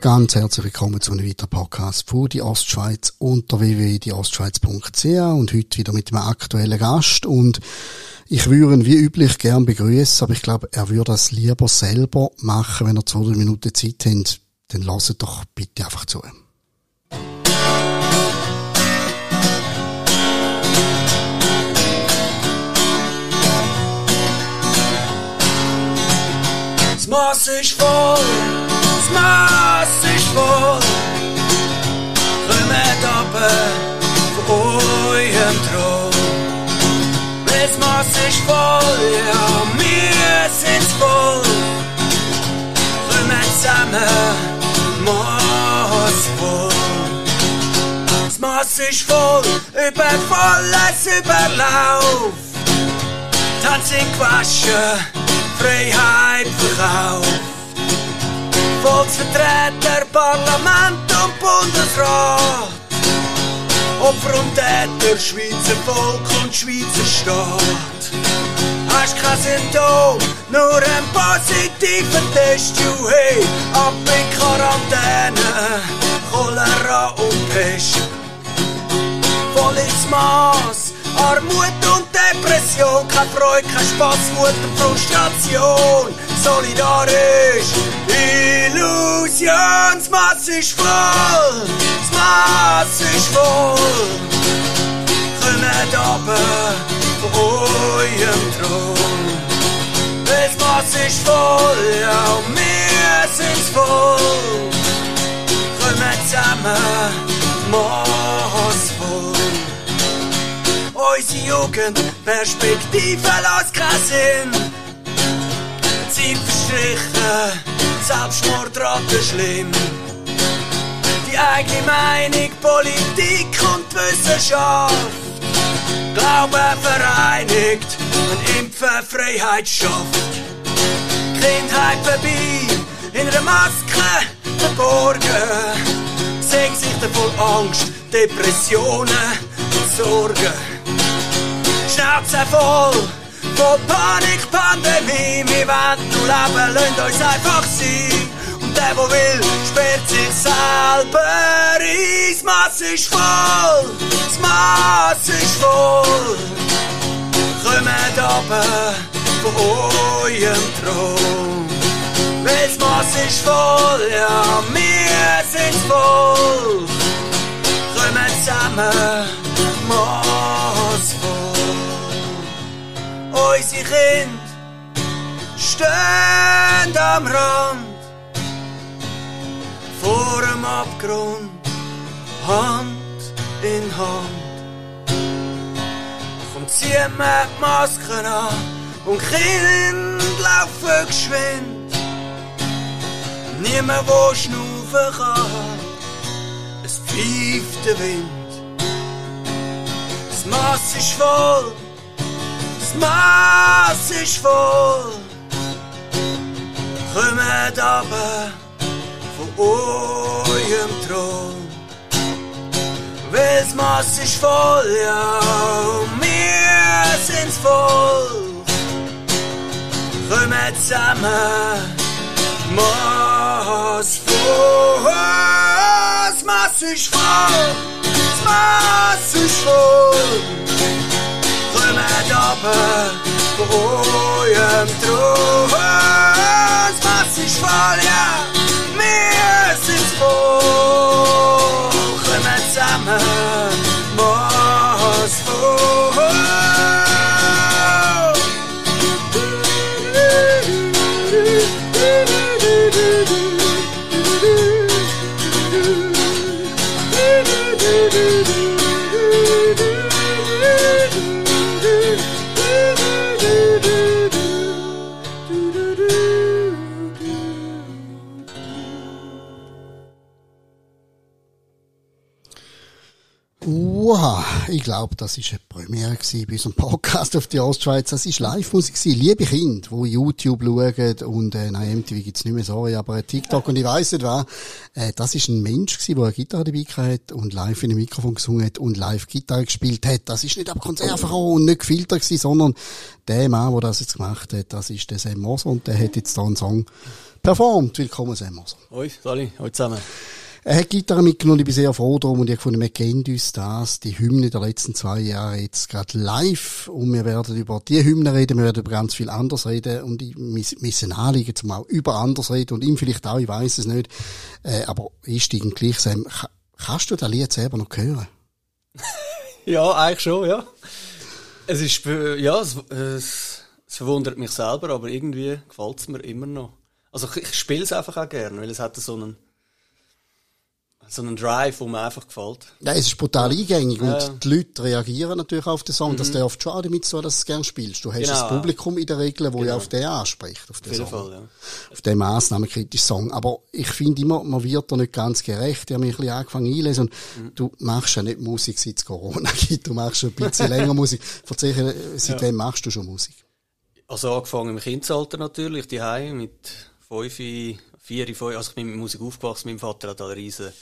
Ganz herzlich willkommen zu einem weiteren Podcast von die Ostschweiz unter www.dieostschweiz.ch und heute wieder mit einem aktuellen Gast und ich würde ihn wie üblich gern begrüßen, aber ich glaube, er würde das lieber selber machen, wenn er zwei, drei Minuten Zeit hat. Dann lasst doch bitte einfach zu. Maß ist voll, das Maß ist voll. Kommt runter von eurem Thron. Das Maß ist voll, ja, wir sind's voll. Kommt zusammen, Maß voll. Das Maß ist voll, über volles Überlauf. Tanzen gewaschen, Freiheit verkauft. Volksvertreter, Parlament und Bundesrat. Opfer und Täter, Schweizer Volk und Schweizer Staat. Hast kein Symptom, nur ein positiver Test, you hey, ab in Quarantäne, Cholera und Pest. Voll ins Maß, Armut und Depression, kein Freude, kein Spaß, Wut und Frustration. Solidarisch, Illusion, das Maß ist voll, das Maß ist voll. Kommt runter von eurem Thron. Das Maß ist voll, ja, und wir sind's voll. Kommt zusammen, Maß Unsere Jugend, keinen Sinn. Zeit verstrichen, Selbstmordrate schlimm. Die eigene Meinung, Politik und Wissenschaft. Glaube vereinigt und Impfen Freiheit schafft. Kindheit vorbei, in einer Maske verborgen. Sehen sich voll Angst, Depressionen und Sorgen. Schnauze voll von Panik, Pandemie. Wir wollen nur leben, lasst uns einfach sein. Und der, der will, sperrt sich selber ein. Maß ist voll, das Maß ist voll. Kommt runter von eurem Thron. Das Maß ist voll, ja, wir sind's voll. Kommt zusammen, Maß voll. Unsere Kinder stehen am Rand vor dem Abgrund, Hand in Hand. Komm, zieh mir die Masken an und Kinder laufen geschwind. Niemand, wo schnaufen kann, es pfeift der Wind. Das Maß ist voll, das Maß voll. Kommt aber von eurem Thron. Das Maß voll, ja, wir sind's voll. Kommt zusammen, Maß voll. Maß ist voll, Maß ist voll. Kommt Uha, ich glaube, das war eine Premiere gewesen bei unserem Podcast auf die Ostschweiz. Das war Live-Musik gewesen. Liebe Kinder, die YouTube schauen und, äh, nein, MTV gibt's nicht mehr, sorry, aber TikTok und ich weiss nicht was. Äh, das ist ein Mensch gewesen, der eine Gitarre dabei hat und live in einem Mikrofon gesungen hat und live Gitarre gespielt hat. Das ist nicht ab gekommen und nicht gefiltert gewesen, sondern der Mann, der das jetzt gemacht hat, das ist der Sam Moser und der hat jetzt da einen Song performt. Willkommen, Sam Moser. Hoi, Sali, hoi zusammen. Er hat Gitarre mitgenommen, ich bin sehr froh darum und ich gefunden, wir kennen uns das, die Hymne der letzten zwei Jahre jetzt gerade live und wir werden über die Hymne reden, wir werden über ganz viel anderes reden und ich müssen anliegen, zum auch über anderes reden und ihm vielleicht auch, ich weiß es nicht, äh, aber ich steige gleich, Sam, kannst du das Lied selber noch hören? ja, eigentlich schon, ja. Es ist, ja, es, es, es verwundert mich selber, aber irgendwie gefällt es mir immer noch. Also ich, ich spiele es einfach auch gerne, weil es hat so einen so einen Drive, der mir einfach gefällt. Ja, es ist brutal eingängig ja. und die Leute reagieren natürlich auf den Song. Mhm. Das darf schon damit so, dass du es gerne spielst. Du hast genau. das Publikum in der Regel, wo genau. ja auf den anspricht, auf den Song. Fall, ja. Auf den massnahmenkritischen Song. Aber ich finde immer, man wird da nicht ganz gerecht. Ich habe mich ein bisschen angefangen einlesen und mhm. du machst ja nicht Musik, seit es Corona gibt. Du machst schon ein bisschen länger Musik. Erzähl, seit ja. wem machst du schon Musik? Also angefangen im Kindesalter natürlich, die mit fünf, vier, fünf, also ich bin mit Musik aufgewachsen. Mein Vater hat eine riesen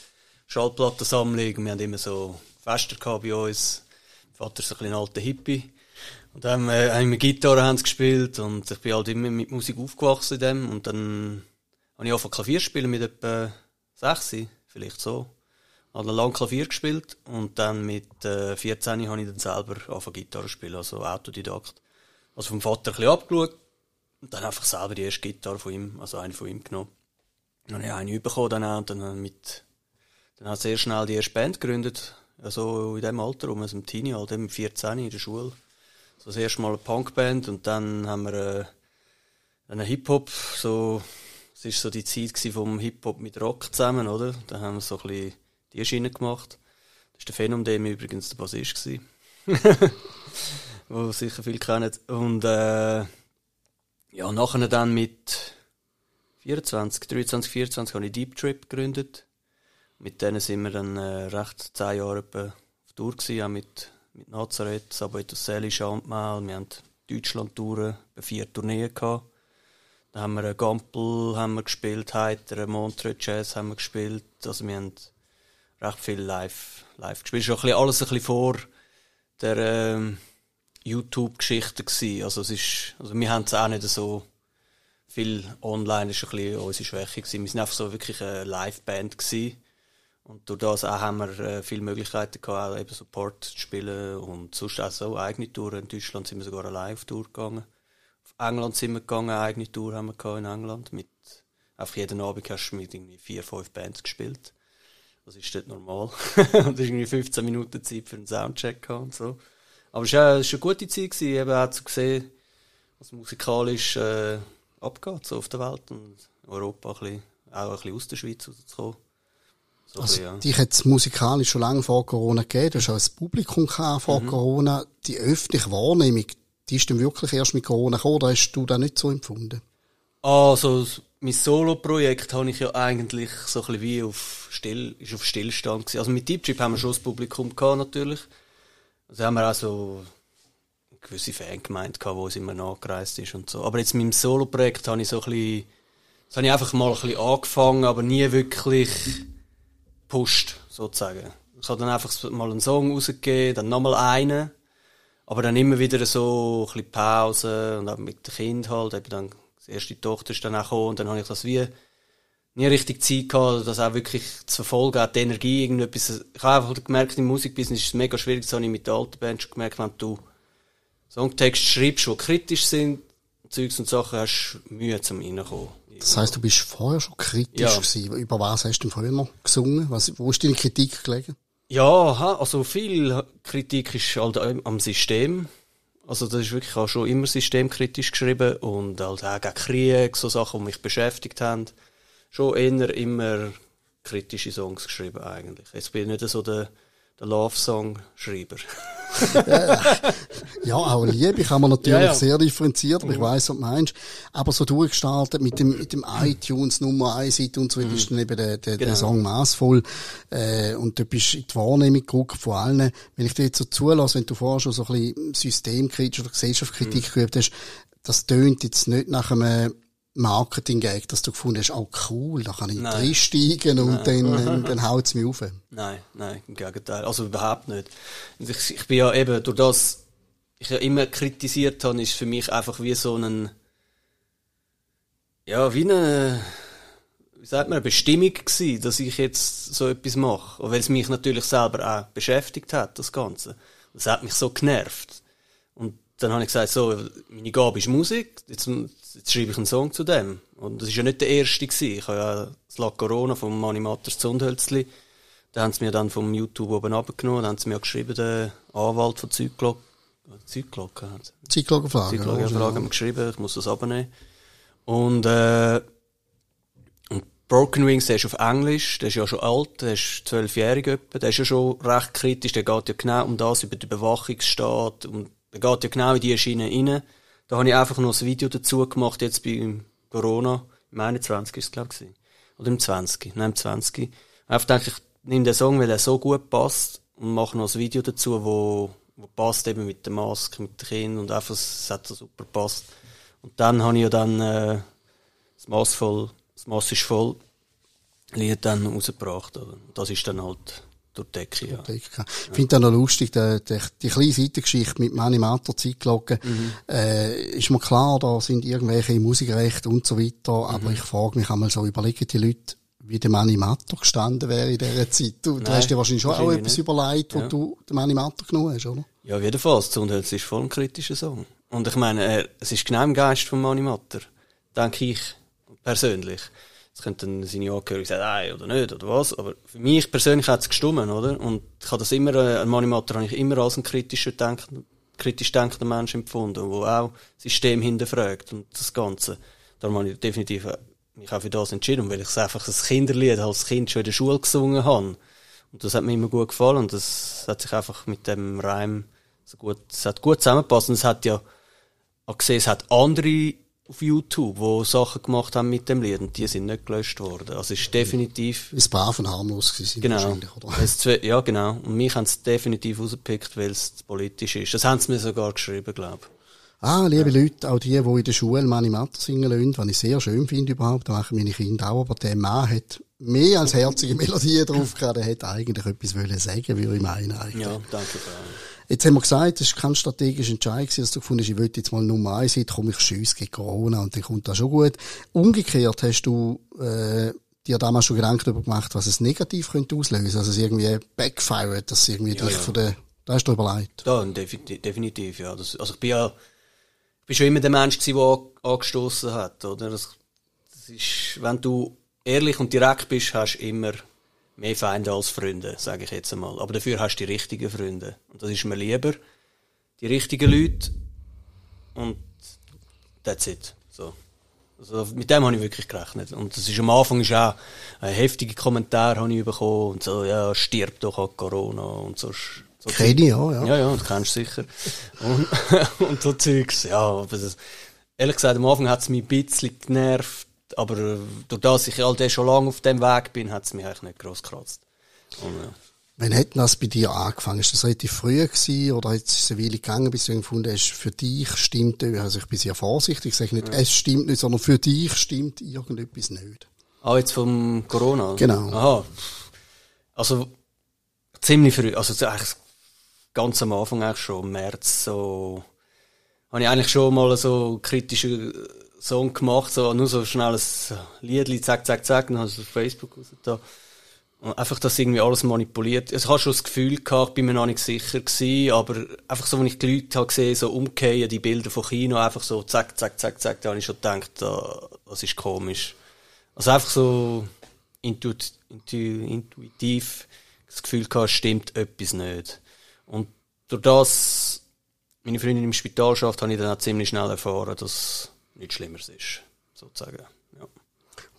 Schallplattensammlung. Wir haben immer so Fester bei uns. Mein Vater ist ein, ein alter Hippie. Und dann äh, haben wir Gitarre haben gespielt und ich bin halt immer mit Musik aufgewachsen in dem. Und dann habe ich angefangen Klavier spielen mit etwa sechs, vielleicht so. Habe lange Klavier gespielt und dann mit äh, 14 habe ich dann selber angefangen Gitarre spielen, also Autodidakt. Also vom Vater ein bisschen abgeschaut und dann einfach selber die erste Gitarre von ihm, also eine von ihm genommen. Dann habe ich eine bekommen dann auch und dann mit dann hat sehr schnell die erste Band gegründet, also in dem Alter, um aus dem Teenie, halt mit 14 in der Schule. So das erste Mal eine Punkband und dann haben wir äh, einen Hip-Hop, so, es war so die Zeit vom Hip-Hop mit Rock zusammen, oder? Da haben wir so ein bisschen die Schiene gemacht. Das war der Phenom, der übrigens der Bassist war. wo sicher viele kennen. Und äh, ja, nachher dann mit 24, 23, 24 habe ich Deep Trip gegründet mit denen sind wir dann äh, recht zehn Jahre auf Tour gewesen, auch mit, mit Nazareth, Saboito Seli, Chantmal. Wir haben Deutschland-Touren, vier Tourneen gehabt. Dann haben wir einen Gampel haben wir gespielt, Heiter, Montreux Jazz haben wir gespielt. Also wir haben recht viel live, live gespielt. Es war ein alles ein bisschen vor der ähm, YouTube-Geschichte. Also es ist, also wir haben es auch nicht so viel online, ist ein bisschen unsere Schwäche gewesen. Wir sind einfach so wirklich eine Live-Band gewesen und durch das auch haben wir äh, viele Möglichkeiten gehabt, auch eben Support zu spielen und sonst auch so eigene Touren. In Deutschland sind wir sogar eine Live-Tour gegangen. Auf England sind wir gegangen, eine eigene Tour haben wir gehabt in England. Mit, einfach jeden Abend hast du mit irgendwie vier, fünf Bands gespielt. Das ist dort normal. und irgendwie 15 Minuten Zeit für einen Soundcheck gehabt und so. Aber es war, eine gute Zeit eben auch zu sehen, was musikalisch, äh, abgeht, so auf der Welt und Europa ein bisschen, auch ein bisschen aus der Schweiz rauszukommen. So also, ja. dich hat es musikalisch schon lange vor Corona gegeben. Du hast auch ein Publikum gehabt vor mhm. Corona. Die öffentliche Wahrnehmung, die ist dann wirklich erst mit Corona gekommen, oder hast du das nicht so empfunden? Also, mein Solo-Projekt habe ich ja eigentlich so ein bisschen wie auf Still, ist auf Stillstand gewesen. Also mit Deep Trip haben wir schon das Publikum gehabt, natürlich. Also haben wir auch so eine gewisse Fangemeinde gehabt, wo es immer nachgereist ist und so. Aber jetzt mit dem Solo-Projekt habe ich so ein bisschen, das habe ich einfach mal ein bisschen angefangen, aber nie wirklich, gepusht, sozusagen. Ich habe dann einfach mal einen Song rausgegeben, dann nochmal einen, aber dann immer wieder so ein bisschen Pause und dann mit dem Kind halt, eben dann, die erste Tochter ist dann auch gekommen und dann habe ich das wie nie richtig Zeit gehabt, das auch wirklich zu verfolgen, auch die Energie, irgendetwas. Ich habe einfach gemerkt, im Musikbusiness ist es mega schwierig, das habe ich mit der alten Band schon gemerkt, wenn du Songtexte schreibst, die kritisch sind, Zeugs und Sachen, hast du Mühe zum reinkommen. Das heisst, du bist vorher schon kritisch ja. gewesen. Über was hast du vorher noch gesungen? Was, wo ist deine Kritik gelegen? Ja, also viel Kritik ist halt am System. Also das ist wirklich auch schon immer systemkritisch geschrieben und halt auch gegen Krieg, so Sachen, die mich beschäftigt haben. Schon eher immer kritische Songs geschrieben eigentlich. Jetzt bin ich nicht so der, der Love-Song-Schreiber. Ja, auch Liebe kann man natürlich Ja, ja. sehr differenziert, aber ich weiss, was du meinst. Aber so durchgestartet mit dem, mit dem iTunes Nummer 1 Seite und so weiter, ist dann eben der, der, der Genau. Song maßvoll. Äh, und du bist in die Wahrnehmung gerückt von allen. Wenn ich dir jetzt so zulasse, wenn du vorher schon so ein bisschen Systemkritik oder Gesellschaftskritik geübt hast, das tönt jetzt nicht nach einem Marketing-Gag, dass du gefunden hast, oh cool, da kann ich Nein. reinsteigen und dann, dann, dann haut's mich auf. Nein, nein, im Gegenteil. Also überhaupt nicht. Ich, ich bin ja eben, durch das ich ja immer kritisiert habe, ist für mich einfach wie so ein, ja, wie eine, wie sagt man, eine Bestimmung gewesen, dass ich jetzt so etwas mache. Weil es mich natürlich selber auch beschäftigt hat, das Ganze. Das hat mich so genervt. Und dann habe ich gesagt, so, meine Gabe ist Musik, jetzt, jetzt schreibe ich einen Song zu dem. Und das ist ja nicht der erste gewesen. Ich habe ja das La Corona vom Mani Matters Zundhölzli. Da haben sie mir dann vom YouTube oben abgenommen, da haben sie mir geschrieben, der Anwalt von Zyklok, Zyklok, haben sie. Zeitlagerfrage. Zyklok, ja, haben wir geschrieben, ich muss das abnehmen. Und, äh, und Broken Wings, der ist auf Englisch, der ist ja schon alt, der ist zwölfjährig etwa, der ist ja schon recht kritisch, der geht ja genau um das, über den Überwachungsstaat, und der geht ja genau in die Schiene rein. Da habe ich einfach noch ein Video dazu gemacht, jetzt bei Corona, im 21 ist es, glaube ich, oder im 20, nein, im 20. Einfach denke ich, nehme den Song, weil er so gut passt, und mache noch ein Video dazu, wo, wo passt eben mit der Maske, mit den Kindern, und einfach, es hat so super passt. Und dann habe ich ja dann, äh, das Maß voll, das Maß ist voll, Lied dann rausgebracht, oder? Und das ist dann halt durch die Decke, ja. Ich finde das noch lustig, die, die, die kleine Seitengeschichte mit Mani Matter Zeitglocken. Mhm. Äh, ist mir klar, da sind irgendwelche Musikrechte und so weiter, Mhm. aber ich frage mich einmal so, überlegen die Leute, wie der Mani Matter gestanden wäre in dieser Zeit. Du, du Nein, hast dir wahrscheinlich schon auch etwas nicht. überlegt, wo Ja. du den Mani Matter genommen hast, oder? Ja, auf jeden Fall. Zundhölz ist voll ein kritischer Song. Und ich meine, er, es ist genau im Geist von Mani Matter. Denke ich persönlich. Jetzt könnten seine Angehörigen sagen, nein, oder nicht, oder was. Aber für mich persönlich hat es gestummen, oder? Und ich habe das immer, äh, an Mani Matter habe ich immer als ein kritischer Denken, kritisch denkender Mensch empfunden, der auch das System hinterfragt und das Ganze. Darum habe ich definitiv äh, mich auch für das entschieden, weil ich es einfach als Kinderlied als Kind schon in der Schule gesungen habe. Und das hat mir immer gut gefallen und das hat sich einfach mit dem Reim so gut, es hat gut zusammengepasst und es hat ja auch gesehen, es hat andere auf YouTube, die Sachen gemacht haben mit dem Lied und die sind nicht gelöscht worden. Also es ist definitiv, es brav und harmlos gewesen genau, wahrscheinlich, oder? ja genau, und mich haben es definitiv rausgepickt, weil es politisch ist. Das haben sie mir sogar geschrieben, glaube ich. Ah, liebe Leute, auch die, die in der Schule Mani Matter singen lassen, was ich sehr schön finde überhaupt, da machen meine Kinder auch, aber der Mann hat mehr als herzige Melodien drauf gehabt, er hätte eigentlich etwas wollen sagen, würde ich meinen eigentlich. Ja, danke Frau. Jetzt haben wir gesagt, es war kein strategischer Entscheid, dass du gefunden hast, ich will jetzt mal Nummer eins sein, komm, ich schiesse gegen Corona und dann kommt das schon gut. Umgekehrt hast du äh, dir damals schon Gedanken darüber gemacht, was es negativ könnte auslösen, also es irgendwie backfired, dass es irgendwie dich ja. von der, da hast du überlegt. Da, definitiv, definitiv ja. Das, also ich bin ja, ich bin schon immer der Mensch gewesen, der an- angestoßen hat, oder? Das, das ist, wenn du ehrlich und direkt bist, hast du immer mehr Feinde als Freunde, sage ich jetzt einmal. Aber dafür hast du die richtigen Freunde. Und das ist mir lieber. Die richtigen Leute. Und that's it. So. Also mit dem habe ich wirklich gerechnet. Und das ist am Anfang ist auch ein heftiger Kommentar habe ich bekommen und so, ja, stirb doch an Corona und so. so Kenne ich, ja, ja. ja, ja, das kennst du sicher. Und, und so Zeugs, ja. Aber das, ehrlich gesagt, am Anfang hat es mich ein bisschen genervt, aber äh, durch das ich all das schon lange auf dem Weg bin, hat es mich eigentlich nicht gross gekratzt. Und, ja. Wann hat das bei dir angefangen? Ist das relativ früh gewesen oder hat es eine Weile gegangen, bis du gefunden hast, für dich stimmt, also ich bin sehr vorsichtig, ich sage nicht, es stimmt nicht, sondern für dich stimmt irgendetwas nicht. Ah, jetzt vom Corona? Genau. Aha. Also, ziemlich früh, also so eigentlich ganz am Anfang eigentlich schon, im März, so, habe ich eigentlich schon mal so einen kritischen Song gemacht, so, nur so schnell ein Liedli, zack, zack, zack, dann ich es auf Facebook raus da. Und einfach das irgendwie alles manipuliert. Also, ich habe schon das Gefühl gehabt, ich bin mir noch nicht sicher gewesen, aber einfach so, wenn ich die Leute habe gesehen, so umkehren, die Bilder von Kino, einfach so zack, zack, zack, zack, da habe ich schon gedacht, da, das ist komisch. Also einfach so intuit, intu, intuitiv das Gefühl gehabt, es stimmt etwas nicht. Und durch das meine Freundin im Spital schafft, habe ich dann auch ziemlich schnell erfahren, dass nichts Schlimmeres ist, sozusagen. Ja.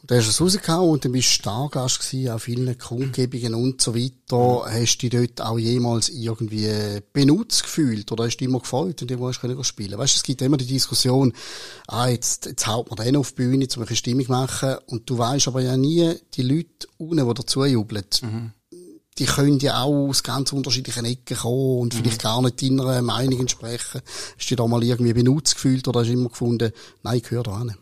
Und dann hast du es rausgehauen und dann bist du Stargast gewesen, auf vielen Kundgebungen und so weiter. Hast du dich dort auch jemals irgendwie benutzt gefühlt oder hast du dich immer gefreut, wenn du wo spielen spielen Weißt du, es gibt immer die Diskussion, ah, jetzt, jetzt haut man den auf die Bühne, um eine Stimmung zu machen und du weißt aber ja nie, die Leute unten, die dazu jubeln, mhm. Die können ja auch aus ganz unterschiedlichen Ecken kommen und mhm. vielleicht gar nicht deiner Meinung entsprechen. Hast du dich da mal irgendwie benutzt gefühlt oder hast du immer gefunden, nein, ich gehöre da hin?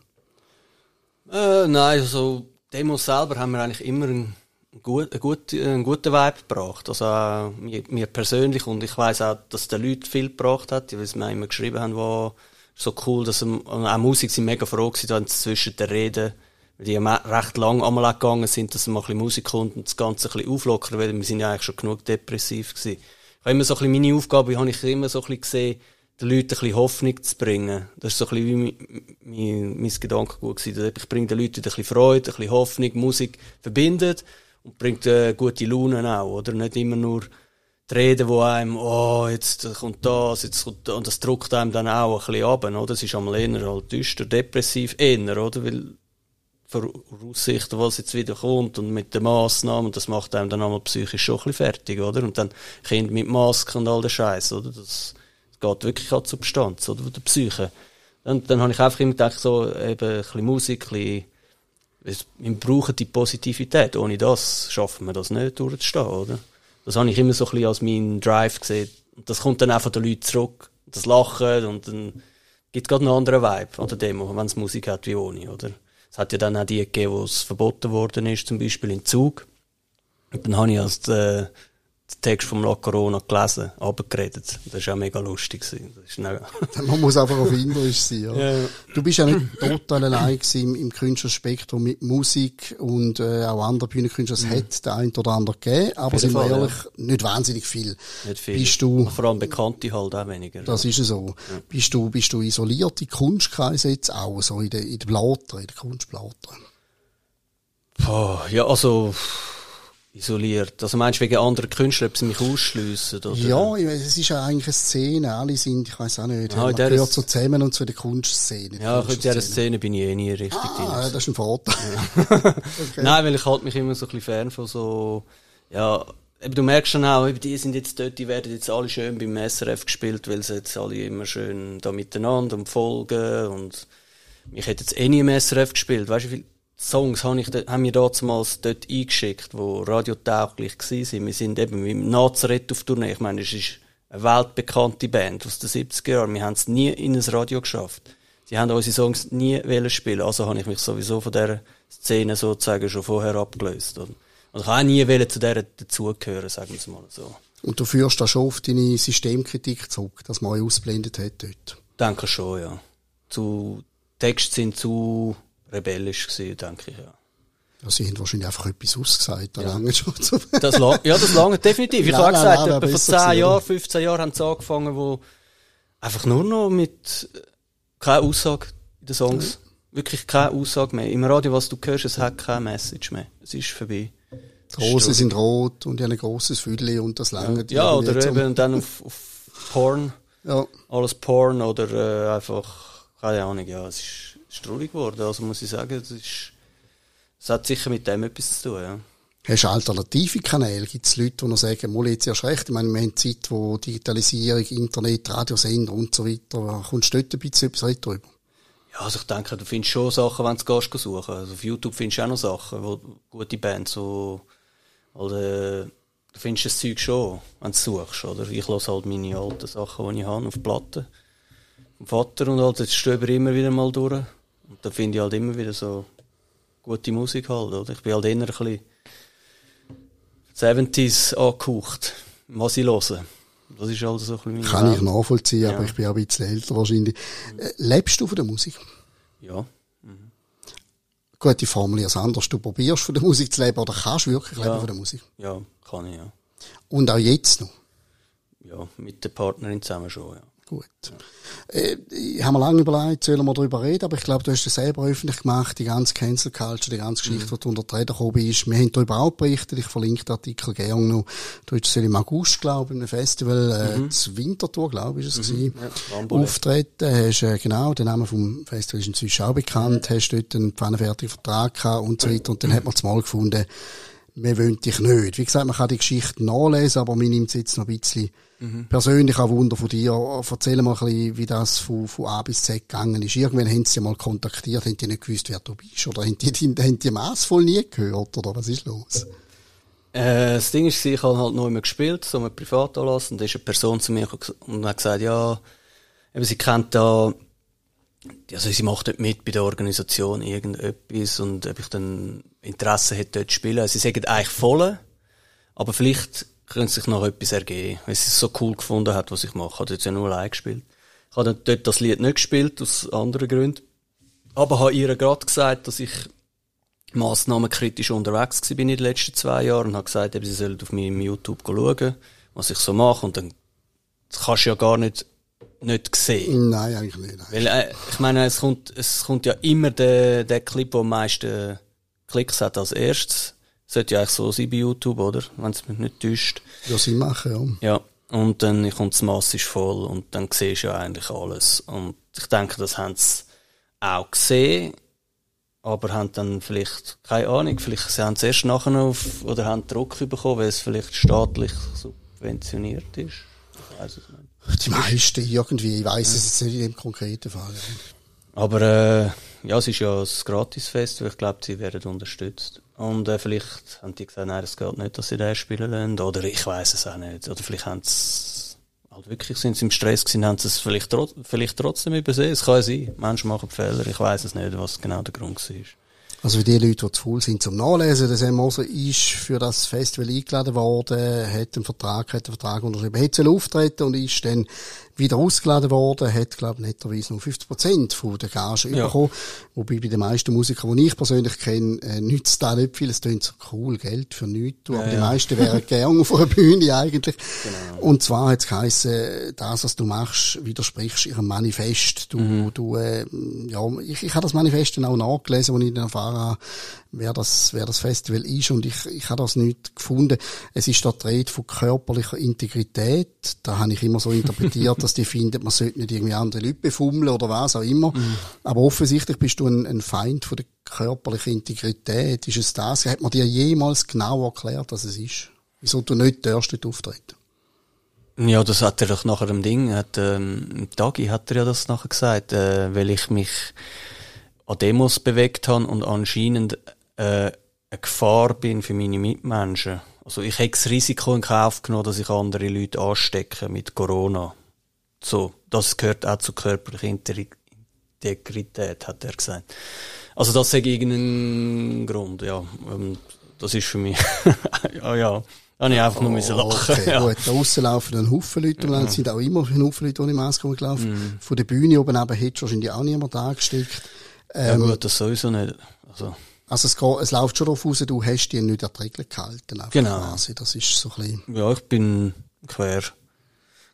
Äh, nein, also Demos selber haben wir eigentlich immer einen, gut, einen, guten, einen guten Vibe gebracht. Also äh, mir, mir, persönlich und ich weiß auch, dass der Leute viel gebracht hat, weil sie mir immer geschrieben haben, war so cool, dass sie, auch Musik sind mega froh gewesen, wenn sie zwischen den Reden, weil die ja recht lang einmal gegangen sind, dass mal ein bisschen Musik kommt und das Ganze ein bisschen auflockern, weil wir sind ja eigentlich schon genug depressiv gewesen. Ich habe immer so ein bisschen meine Aufgabe, habe ich immer so ein bisschen gesehen, den Leuten ein bisschen Hoffnung zu bringen. Das ist so ein bisschen wie mein, mein, mein Gedankengut gewesen. Ich bringe den Leuten ein bisschen Freude, ein bisschen Hoffnung, Musik verbindet und bringt äh, gute Laune auch, oder? Nicht immer nur die Reden, die einem, oh, jetzt kommt das, jetzt kommt das, und das druckt einem dann auch ein bisschen ab, oder? Das ist einmal eher halt düster, depressiv, eher, oder? Weil, voraussichten, was jetzt wieder kommt und mit den Massnahmen, das macht einem dann einmal psychisch schon ein bisschen fertig, oder? Und dann Kind mit Masken und all der Scheiß, oder? Das, geht wirklich an die Substanz oder der Psyche. Und dann habe ich einfach immer gedacht, so, eben ein bisschen Musik, ein bisschen, wir brauchen die Positivität. Ohne das schaffen wir das nicht, durchzustehen, oder? Das habe ich immer so ein bisschen als meinen Drive gesehen. Und das kommt dann von den Leuten zurück. Das Lachen und dann gibt es gerade einen anderen Vibe an der Demo, wenn es Musik hat wie ohne, oder? Es hat ja dann auch die gegeben, wo es verboten worden ist, zum Beispiel in Zug. Und dann habe ich als, äh, den Text vom La Corona gelesen, abgeredet. Das war auch mega lustig. Man muss einfach auf Englisch sein. Ja. Ja, ja. Du bist ja nicht total allein im, im Künstlerspektrum mit Musik und äh, auch anderen Bühnenkünstler. Es mhm. hat der ein oder andere gegeben, aber sind wir ehrlich, nicht wahnsinnig viel. Nicht viel. Bist du, Vor allem Bekannte halt auch weniger. Das ist so. Bist du, bist du isoliert in Kunstkreise jetzt auch, so in der, in der Blatter, in der Kunstblatter? ja, also, isoliert. Also meinst du wegen anderen Künstlern, ob sie mich ausschliessen? Oder? Ja, es ist ja eigentlich eine Szene. Alle sind, ich weiß auch nicht, ah, man gehört so zusammen und zu der Kunstszene. Ja, in dieser Szene bin ich eh nie richtig ah, drin. das ist ein Vorteil. Okay. Nein, weil ich halte mich immer so ein bisschen fern von so, ja, eben, du merkst schon auch, die sind jetzt dort, die werden jetzt alle schön beim SRF gespielt, weil sie jetzt alle immer schön da miteinander und folgen und mich hätte jetzt eh nie im SRF gespielt. Weißt du, wie Songs habe ich, haben wir damals dort eingeschickt, wo radiotauglich waren. Wir sind eben mit Nazareth auf Tournee. Ich meine, es ist eine weltbekannte Band aus den 70er Jahren. Wir haben es nie in ein Radio geschafft. Sie haben unsere Songs nie wollen spielen. Also habe ich mich sowieso von dieser Szene sozusagen schon vorher abgelöst. Und ich habe auch nie zu dieser dazugehören, sagen wir es mal so. Und du führst da schon auf deine Systemkritik zurück, dass man euch ausblendet hat dort? Denke schon, ja. Zu, Texte sind zu, rebellisch gewesen, denke ich, ja. Ja, sie haben wahrscheinlich einfach etwas ausgesagt, da ja. lange schon. das lang, ja, das lange definitiv. Ich habe gesagt, nein, etwa vor 10 Jahren, 15 Jahren haben sie angefangen, wo einfach nur noch mit keine Aussage in den Songs. Ja. Wirklich keine Aussage mehr. Im Radio, was du hörst, es hat keine Message mehr. Es ist vorbei. Die Rosen sind rot und ein großes Füdli und das lange. Ja, oder eben dann auf, auf Porn. Ja. Alles Porn oder äh, einfach, keine Ahnung, ja, es ist ist traurig geworden. Also muss ich sagen, es ist, es hat sicher mit dem etwas zu tun, ja. Hast du alternative Kanäle? Gibt es Leute, die noch sagen, mal jetzt erst recht? Ich meine, wir haben Zeit, wo Digitalisierung, Internet, Radiosender und so weiter, kommst du dort ein bisschen etwas drüber? Ja, also ich denke, du findest schon Sachen, wenn du gehst suchen. Also auf YouTube findest du auch noch Sachen, wo gute Bands, so, also, du findest das Zeug schon, wenn du suchst, oder? Ich lasse halt meine alten Sachen, die ich habe, auf Platten. Vom Vater und halt, jetzt stöber immer wieder mal durch. Und da finde ich halt immer wieder so gute Musik halt, oder? Ich bin halt eher ein bisschen 70s angehaucht, was ich höre. Das ist halt so ein bisschen Kann ich nachvollziehen, ja. aber ich bin auch ein bisschen älter wahrscheinlich. Äh, lebst du von der Musik? Ja. Mhm. Gut, ich formuliere es anders. Du probierst von der Musik zu leben oder kannst du wirklich ja. leben von der Musik? Ja, kann ich, ja. Und auch jetzt noch? Ja, mit der Partnerin zusammen schon, ja. Gut. Äh, ich habe mir lange überlegt, sollen wir darüber reden, aber ich glaube, du hast es selber öffentlich gemacht, die ganze Cancel Culture, die ganze Geschichte, mhm. die unter die Räder gekommen bist. Wir haben darüber auch berichtet, ich verlinke den Artikel gerne noch. Du hast im August, glaube ich, in einem Festival, äh, mhm. das Winterthur, glaube ich, ist es mhm. ja, auftreten, hast, äh, genau, der Name vom Festival ist inzwischen auch bekannt, hast dort einen pfannenfertigen Vertrag gehabt und so weiter und dann hat man mal gefunden, wir wollen dich nicht. Wie gesagt, man kann die Geschichte nachlesen, aber mir nimmt es jetzt noch ein bisschen mhm. persönlich auch Wunder von dir. Erzähl mal ein bisschen, wie das von, von A bis Z gegangen ist. Irgendwann haben sie mal kontaktiert, haben die nicht gewusst, wer du bist? Oder haben die, die, haben die massvoll nie gehört? Oder was ist los? Äh, das Ding ist, ich habe halt noch immer gespielt, so mit Privatanlass, und da ist eine Person zu mir und hat gesagt, ja, eben, sie kennt da also sie macht dort mit bei der Organisation irgendetwas und ob ich dann Interesse hätte dort zu spielen. Sie sagen eigentlich voll, aber vielleicht könnte sich noch etwas ergeben, weil sie es so cool gefunden hat, was ich mache. Ich habe jetzt ja nur allein gespielt. Ich habe dann dort das Lied nicht gespielt, aus anderen Gründen. Aber habe ihr gerade gesagt, dass ich massnahmenkritisch unterwegs war in den letzten zwei Jahren und habe gesagt, sie sollen auf meinem YouTube schauen, was ich so mache und dann kannst du ja gar nicht nicht gesehen. Nein, eigentlich nicht. Weil, äh, ich meine, es kommt, es kommt ja immer der, der Clip, der am meisten Klicks hat als erstes. Sollte ja eigentlich so sein bei YouTube, oder? Wenn es mich nicht täuscht. Ja, sie machen, ja. Ja. Und dann kommt das massisch voll und dann siehst du ja eigentlich alles. Und ich denke, das haben sie auch gesehen, aber haben dann vielleicht, keine Ahnung, vielleicht sie haben es erst nachher auf, oder haben Druck bekommen, weil es vielleicht staatlich subventioniert ist. Ich weiß es nicht. Die meisten irgendwie, ich weiss es jetzt nicht in dem konkreten Fall. Aber äh, ja, es ist ja ein Gratisfest, ich glaube, sie werden unterstützt. Und äh, vielleicht haben die gesagt, nein, es geht nicht, dass sie den spielen lassen. Oder ich weiß es auch nicht. Oder vielleicht haben sie halt wirklich sind sie im Stress gewesen, haben sie es vielleicht, vielleicht trotzdem übersehen. Es kann sein. Menschen machen Fehler. Ich weiß es nicht, was genau der Grund war. Also für die Leute, die zu faul sind zum Nachlesen, der Sam ist für das Festival eingeladen worden, hat einen Vertrag, hat einen Vertrag unterschrieben, hat auftreten und ist dann wieder ausgeladen worden, hat, glaube ich, netterweise nur 50 Prozent von der Gage ja. bekommen. Wobei bei den meisten Musikern, die ich persönlich kenne, äh, nützt da nicht viel. Es klingt so cool, Geld für nichts. aber ja, die meisten wären gerne auf einer Bühne eigentlich. Genau. Und zwar hat es geheissen, das, was du machst, widersprichst ihrem Manifest. Du, mhm. du, äh, ja, ich, ich habe das Manifest dann auch nachgelesen, als ich dann erfahren habe, wer das, wer das Festival ist. Und ich, ich habe das nicht gefunden. Es ist die Rede von körperlicher Integrität. Da habe ich immer so interpretiert, dass die finden, man sollte nicht irgendwie andere Leute befummeln oder was auch immer. Mhm. Aber offensichtlich bist du ein, ein Feind von der körperlichen Integrität. Ist es das? Hat man dir jemals genau erklärt, was es ist? Wieso du nicht darfst dort auftreten? Ja, das hat er doch nachher im Ding, hat, ähm, Tagi hat er ja das nachher gesagt, äh, weil ich mich an Demos bewegt habe und anscheinend äh, eine Gefahr bin für meine Mitmenschen. Also ich habe das Risiko in Kauf genommen, dass ich andere Leute anstecke mit Corona. So, das gehört auch zur körperlichen Integrität, hat er gesagt. Also das ist irgendein Grund, ja. Ähm, das ist für mich, ja, ja. Habe ich einfach nur müssen lachen. Okay, ja. gut. Da aussen laufen ein Haufen Leute und dann mhm. sind auch immer ein Haufen Leute ohne Maske rumgelaufen. Mhm. Von der Bühne oben neben hättest du wahrscheinlich auch niemand angesteckt. Ähm, ja gut, das sowieso nicht. Also, also es, geht, es läuft schon darauf raus, du hast die nicht an die Regeln gehalten. Genau. Quasi. Das ist so ein bisschen... Ja, ich bin quer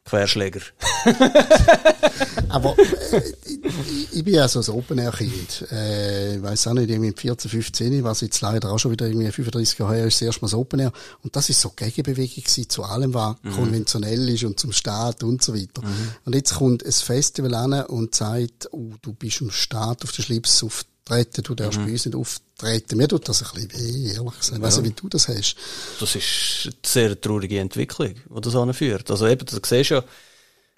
Querschläger. Aber äh, ich, ich, bin ja so ein Open-Air-Kind. Äh, ich weiss auch nicht, irgendwie mit 14, 15, was jetzt leider auch schon wieder irgendwie 35 Jahre her ist, das erste Mal so Open-Air. Und das ist so Gegenbewegung gewesen zu allem, was mhm. konventionell ist und zum Staat und so weiter. Mhm. Und jetzt kommt ein Festival an und sagt, oh, du bist im Staat auf den Schlips auf treten, du darfst mhm. bei uns nicht auftreten. Mir tut das ein bisschen weh, ehrlich gesagt. Ich weiss nicht, wie du das hast. Das ist eine sehr traurige Entwicklung, die das anführt. Also eben, du siehst ja,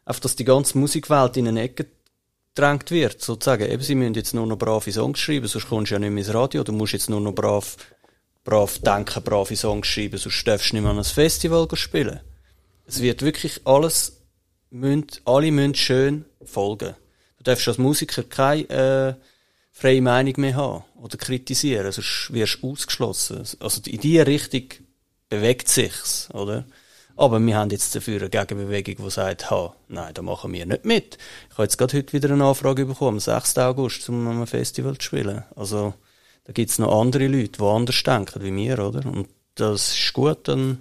einfach, dass die ganze Musikwelt in eine Ecke gedrängt wird, sozusagen. Eben, sie müssen jetzt nur noch brave Songs schreiben, sonst kommst du ja nicht mehr ins Radio. Du musst jetzt nur noch brav, brav denken, brave Songs schreiben, sonst darfst du nicht mehr an ein Festival spielen. Es wird wirklich alles, müssen, alle müssen schön folgen. Du darfst als Musiker kein, äh, freie Meinung mehr haben oder kritisieren, sonst wirst du ausgeschlossen. Also in diese Richtung bewegt sich's, oder? Aber wir haben jetzt dafür eine Gegenbewegung, die sagt, ha, nein, da machen wir nicht mit. Ich habe jetzt gerade heute wieder eine Anfrage bekommen, am 6. August, um am Festival zu spielen. Also, da gibt's noch andere Leute, die anders denken wie wir, oder? Und das ist gut, dann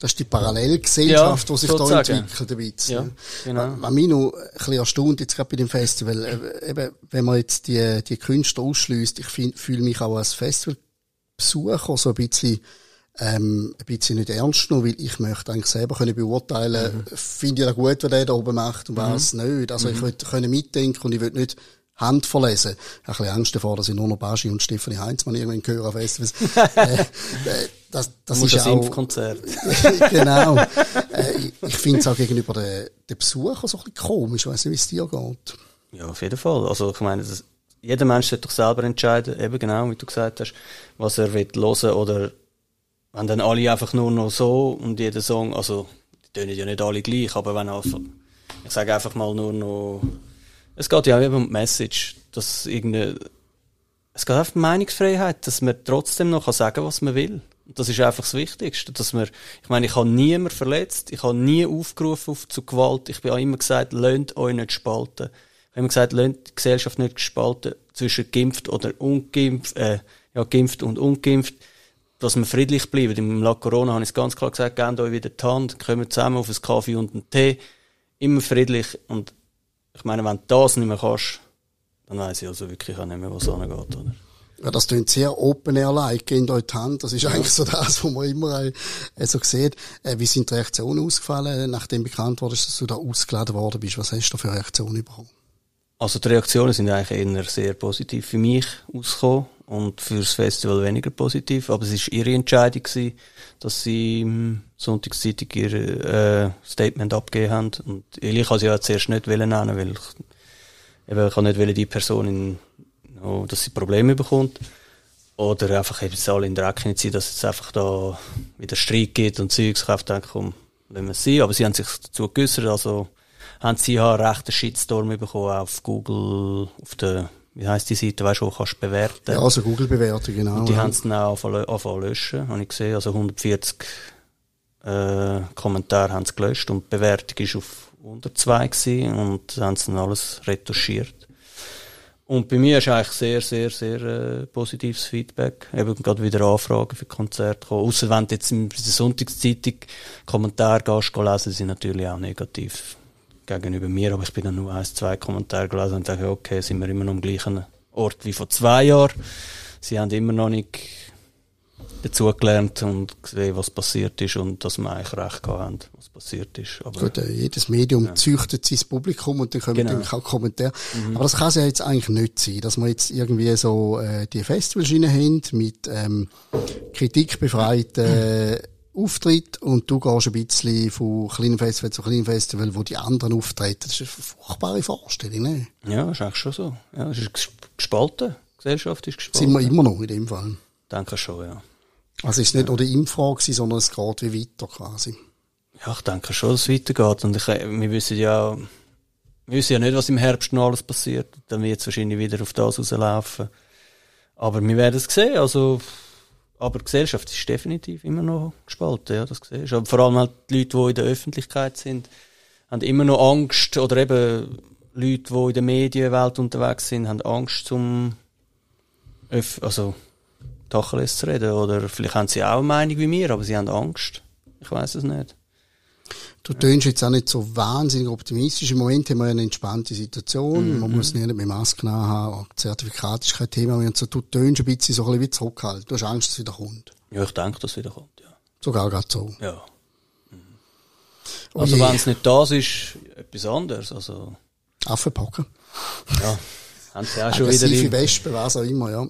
Das ist die Parallelgesellschaft, Ja, die sich da sozusagen. entwickelt, ein bisschen. Ja, genau. Was mich noch ein bisschen erstaunt, jetzt gerade bei dem Festival, äh, eben, wenn man jetzt die, die Künstler ausschließt, ich fühle mich auch als Festivalbesucher so ein bisschen, ähm, ein bisschen nicht ernst genommen, weil ich möchte eigentlich selber können beurteilen, finde ich das gut, was der da oben macht und was nicht. Also ich will können mitdenken und ich will nicht Hand verlesen. Ich habe ein bisschen Angst davor, dass ich nur noch Baschi und Stefanie Heinzmann irgendwann höre an Festivals. äh, äh, das, das ist ein auch, Impfkonzert. genau. Äh, ich ich finde es auch gegenüber den, den Besuchern so ein bisschen komisch. Ich weiß nicht, wie es dir geht. Ja, auf jeden Fall. Also ich meine, das, jeder Mensch sollte doch selber entscheiden, eben genau, wie du gesagt hast, was er will hören oder wenn dann alle einfach nur noch so und jeder Song, also die tönen ja nicht alle gleich, aber wenn einfach, ich sage einfach mal nur noch, es geht ja auch eben um die Message, dass irgendeine, es geht einfach um Meinungsfreiheit, dass man trotzdem noch kann sagen was man will. Das ist einfach das Wichtigste, dass man, ich meine, ich habe niemand verletzt, ich habe nie aufgerufen auf zu Gewalt, ich auch immer gesagt, lönt euch nicht spalten. Ich habe immer gesagt, lönt die Gesellschaft nicht spalten zwischen geimpft oder ungeimpft, äh, ja, geimpft und ungeimpft, dass wir friedlich bleiben. Im La Corona habe ich es ganz klar gesagt, gebt euch wieder die Hand, kommen zusammen auf einen Kaffee und einen Tee, immer friedlich und ich meine, wenn du das nicht mehr kannst, dann weiss ich also wirklich auch nicht mehr, was angeht, oder? Ja, das klingt sehr open air like, gehen euch die Hand. Das ist eigentlich so das, was man immer äh, so sieht. Äh, wie sind die Reaktionen ausgefallen, nachdem bekannt wurde, dass du da ausgeladen worden bist? Was hast du für Reaktionen bekommen? Also die Reaktionen sind eigentlich eher sehr positiv für mich ausgekommen und für das Festival weniger positiv. Aber es ist ihre Entscheidung gewesen, dass sie im Sonntagszeitung ihr äh, Statement abgegeben haben. Und ich kann sie ja zuerst nicht nennen, weil ich, eben, ich kann nicht wollen, die Person, in, no, dass sie Probleme bekommt. Oder einfach eben alle in der Ecke ziehen, dass es einfach da wieder Streit gibt und Zeugs. Ich habe gedacht, komm, wenn wir sie. Aber sie haben sich dazu geäussert, also haben sie ja einen rechten Shitstorm bekommen auf Google, auf der, wie heisst die Seite, weißt du, wo kannst du bewerten. Ja, also Google-Bewertung, genau. Und die ja. haben es dann auch angefangen löschen, habe ich gesehen. Also 140 äh, Kommentare haben sie gelöscht und die Bewertung ist auf unter zwei gewesen und haben sie dann alles retuschiert. Und bei mir ist eigentlich sehr, sehr, sehr äh, positives Feedback. Eben gerade wieder Anfragen für Konzerte kommen. Außer wenn du jetzt in der Sonntagszeitung Kommentare gehst, lesen, sind natürlich auch negativ gegenüber mir. Aber ich bin dann nur ein, zwei Kommentare gelesen und dachte, okay, sind wir immer noch am gleichen Ort wie vor zwei Jahren. Sie haben immer noch nicht dazugelernt und gesehen, was passiert ist und dass wir eigentlich recht gehabt haben, was passiert ist. Aber Gut, äh, jedes Medium züchtet sein Publikum und dann kommen Genau. dann auch Kommentare. Aber das kann es ja jetzt eigentlich nicht sein, dass wir jetzt irgendwie so äh, die Festivals haben mit ähm, kritikbefreiten äh, Auftritt und du gehst ein bisschen von kleinen Festival zu kleinen Festival, wo die anderen auftreten. Das ist eine furchtbare Vorstellung, ne? ja, ist eigentlich schon so. Ja, es ist ges- gespalten. Die Gesellschaft ist gespalten. Sind wir immer noch in dem Fall. denke schon, ja. Also es ist nicht nur die gewesen, sondern es geht wie weiter quasi. Ja, ich denke schon, dass es weitergeht. Und ich, wir wissen ja, wir wissen ja nicht, was im Herbst noch alles passiert. Dann wird es wahrscheinlich wieder auf das rauslaufen. Aber wir werden es sehen. Also, aber die Gesellschaft ist definitiv immer noch gespalten, ja, das siehst du. Aber vor allem halt die Leute, die in der Öffentlichkeit sind, haben immer noch Angst, oder eben Leute, die in der Medienwelt unterwegs sind, haben Angst zum, öff also, Tacheles zu reden. Oder vielleicht haben sie auch eine Meinung wie mir, aber sie haben Angst. Ich weiß es nicht. Du tönst jetzt auch nicht so wahnsinnig optimistisch. Im Moment haben wir eine entspannte Situation. Mhm. Man muss nicht mehr Masken haben. Zertifikat ist kein Thema mehr. Und so, du tönst ein bisschen so ein bisschen zurückhalten. Du hast Angst, dass es wieder kommt. Ja, ich denke, dass es wieder kommt, ja. Sogar gerade so. Ja. Oh Also wenn es nicht das ist, etwas anderes. Also, Affenpocken. ja, haben sie auch schon wieder im, Wespen, was auch immer, ja.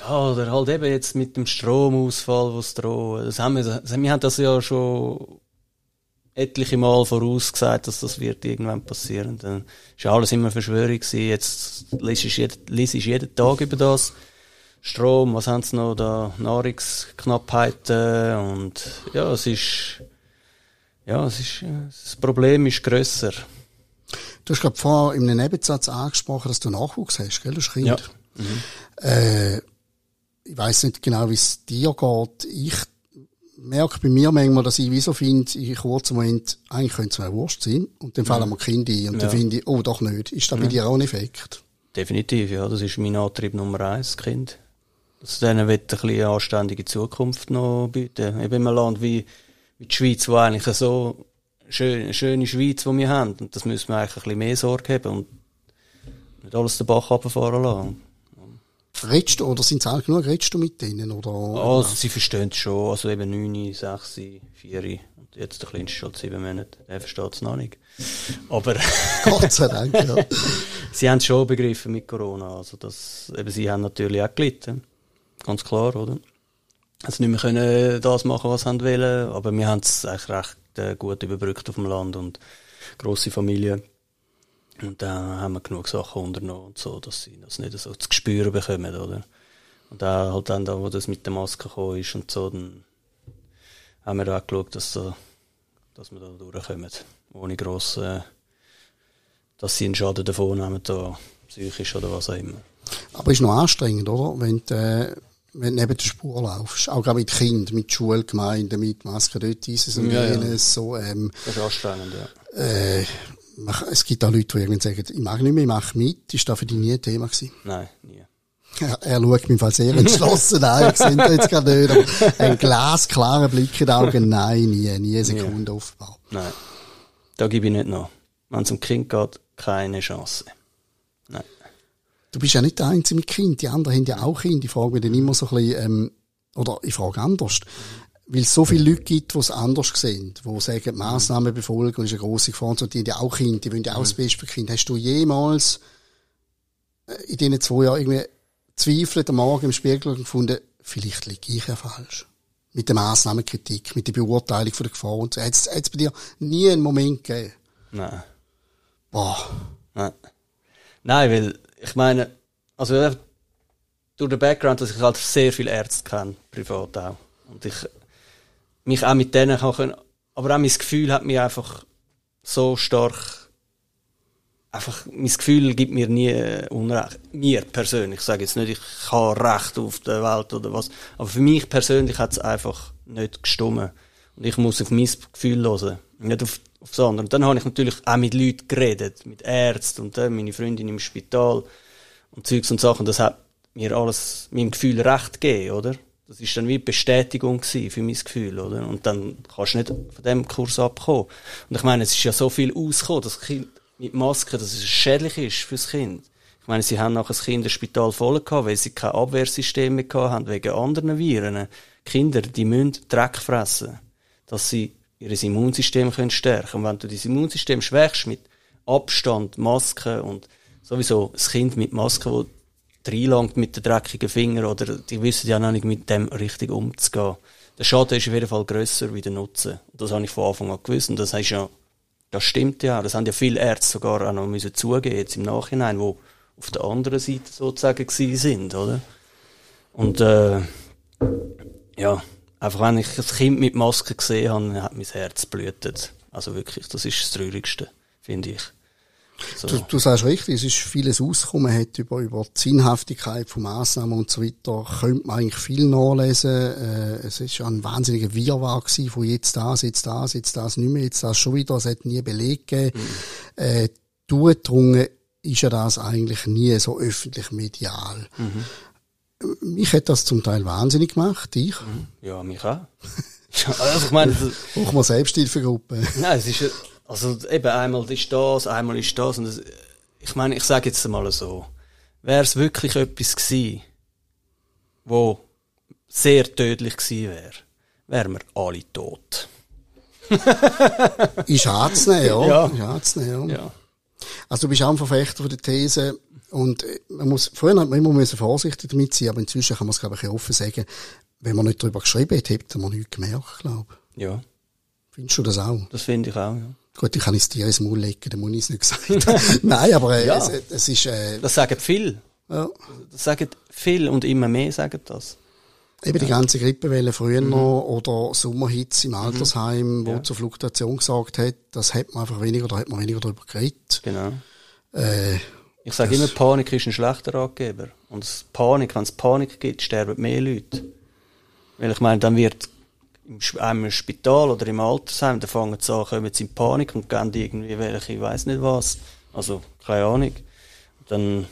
Ja, oder halt eben jetzt mit dem Stromausfall, was drohen. Das haben wir, das- wir haben das ja schon etliche Mal vorausgesagt, dass das wird irgendwann passieren. Dann ist alles immer Verschwörung gewesen. Jetzt liest du jeden, liest du jeden Tag über das. Strom, was haben sie noch da? Nahrungsknappheiten und ja, es ist, ja, es ist, das Problem ist grösser. Du hast gerade vorher in einem Nebensatz angesprochen, dass du Nachwuchs hast, gell? Du hast Kind. Ja. Äh, ich weiß nicht genau, wie es dir geht. Ich merke bei mir manchmal, dass ich wie so finde, in kurzen Moment, eigentlich könnte es mir Wurst sein. Und dann fallen mir Kinder ein. Und dann Ja. finde ich, oh, doch nicht. Ist da bei dir auch ein Effekt? Definitiv, ja. Das ist mein Antrieb Nummer eins, das Kind. Dass denen wird ein bisschen eine anständige Zukunft noch bieten. Eben in einem Land wie, wie die Schweiz, wo eigentlich so schön, eine schöne Schweiz, die wir haben. Und das müssen wir eigentlich ein bisschen mehr Sorge haben und nicht alles den Bach runterfahren lassen. Redest du, oder sind es alt genug, redest du mit denen, oder? Also, sie verstehen es schon. Also eben 9, 6, 4 und jetzt der Kleinste schon 7 Monate. Der versteht es noch nicht. Aber Gott sei Dank, ja. sie haben es schon begriffen mit Corona. Also das, eben, sie haben natürlich auch gelitten. Ganz klar, oder? Also nicht mehr können das machen, was sie wollen, aber wir haben es eigentlich recht äh, gut überbrückt auf dem Land und grosse Familie. Und dann haben wir genug Sachen unternommen und so, dass sie das nicht so zu spüren bekommen, oder? Und dann halt dann, da, wo das mit der Maske gekommen ist und so, dann haben wir auch geschaut, dass, da, dass wir da durchkommen. Ohne gross, äh, dass sie einen Schaden davon nehmen, da, psychisch oder was auch immer. Aber ist noch anstrengend, oder? Wenn du, äh, wenn du neben der Spur laufst. Auch gerade mit Kindern, mit Schulgemeinden, mit Masken dort, dieses und Ja, ja. jenes, so, ähm, Das ist anstrengend, ja. äh, es gibt auch Leute, die irgendwann sagen, ich mag nicht mehr, ich mache mit. Ist das für dich nie ein Thema gewesen? Nein, nie. Er, er schaut im Fall sehr entschlossen an. Ich sehe jetzt gerade nicht. Aber ein glasklarer Blick in die Augen. Nein, nie, nie eine Sekunde offenbar. Nein. Da gebe ich nicht nach. Wenn es um Kind geht, keine Chance. Nein. Du bist ja nicht der Einzige mit Kind. Die anderen haben ja auch Kinder. Ich frage mich dann immer so ein bisschen, ähm, oder ich frage anders. Weil es so viele Leute gibt, die es anders sehen, die sagen, Massnahmen befolgen ist eine grosse Gefahr. Und die haben ja auch Kinder, die wollen ja auch das Beste für Kinder. Hast du jemals äh, in diesen zwei Jahren irgendwie zweifelt am Morgen im Spiegel und gefunden, vielleicht liege ich ja falsch? Mit der Massnahmenkritik, mit der Beurteilung von der Gefahr und so. Hat es bei dir nie einen Moment gegeben? Nein. Boah, Nein. Nein, weil, ich meine, also äh, durch den Background, dass ich halt sehr viele Ärzte kenne, privat auch. Und ich mich auch mit denen können, aber auch mein Gefühl hat mir einfach so stark, einfach, mein Gefühl gibt mir nie äh, Unrecht. Mir persönlich, ich sage jetzt nicht, ich habe Recht auf der Welt oder was, aber für mich persönlich hat es einfach nicht gestummen. Und ich muss auf mein Gefühl hören, nicht auf, auf das andere. Und dann habe ich natürlich auch mit Leuten geredet, mit Ärzten und dann meine Freundin im Spital und Zeugs und Sachen. Das hat mir alles, meinem Gefühl recht gegeben, oder? Das ist dann wie Bestätigung für mein Gefühl, oder? Und dann kannst du nicht von dem Kurs abkommen. Und ich meine, es ist ja so viel ausgekommen, dass Kind mit Maske, dass es schädlich ist fürs Kind. Ich meine, sie haben nachher das Kinderspital voll gehabt, weil sie kein Abwehrsystem mehr gehabt haben wegen anderen Viren. Kinder, die müssen Dreck fressen, dass sie ihr Immunsystem können stärken. Und wenn du das Immunsystem schwächst mit Abstand, Maske und sowieso das Kind mit Maske, wo reinlangt mit den dreckigen Fingern oder die wissen ja noch nicht mit dem richtig umzugehen. Der Schaden ist auf jeden Fall grösser wie der Nutzen. Das habe ich von Anfang an gewusst. Und das heißt ja, das stimmt ja. Das haben ja viele Ärzte sogar auch noch müssen zugeben, jetzt im Nachhinein, wo auf der anderen Seite sozusagen gewesen sind, oder? Und, äh, ja, einfach wenn ich ein Kind mit Maske gesehen habe, hat mein Herz blutet. Also wirklich, das ist das Traurigste, finde ich. So. Du, du sagst richtig, es ist vieles ausgekommen, hat über, über die Sinnhaftigkeit von Massnahmen und so weiter, könnte man eigentlich viel nachlesen. Äh, es ist ein wahnsinniger Wirrwarr gewesen, von jetzt das, jetzt das, jetzt das, nicht mehr, jetzt das schon wieder, es hat nie Beleg gegeben. Mhm. Äh, durchgedrungen ist ja das eigentlich nie so öffentlich medial. Mhm. Mich hat das zum Teil wahnsinnig gemacht, ich. Ja, mich auch. also ich meine, das, Auch mal Selbsthilfegruppe. Nein, es ist, also eben einmal ist das, einmal ist das und das, ich meine, ich sage jetzt mal so, wäre es wirklich etwas gewesen, wo sehr tödlich gewesen wäre, wären wir alle tot. Ist anzunehmen, ja. Ja. Ist anzunehmen, ja. Ja. Also du bist auch ein Verfechter von der These und äh, man muss, vorher hat man immer müssen vorsichtig damit sein, aber inzwischen kann man es glaube ich offen sagen, wenn man nicht darüber geschrieben hat, hätte man nichts gemerkt, glaube ich. Ja, Findest du das auch? das finde ich auch, ja. Gut, ich kann es dir ins Maul legen, dann muss ich es nicht gesagt Nein, aber äh, Ja. es, es ist, äh, Das sagen viele. ja, Das sagen viele und immer mehr sagen das. eben die ganze Grippewelle früher Mhm. noch oder Sommerhitze im Altersheim, wo zur Fluktuation gesagt hat, das hat man einfach weniger, da hat man weniger darüber geredet. Genau. Äh, Ich sage immer, Panik ist ein schlechter Ratgeber. Und Panik, wenn es Panik gibt, sterben mehr Leute. Weil ich meine, dann wird einem im Spital oder im Altersheim, da fangen sie an, kommen sie in Panik und gehen irgendwie welche, ich weiß nicht was. Also, keine Ahnung. Dann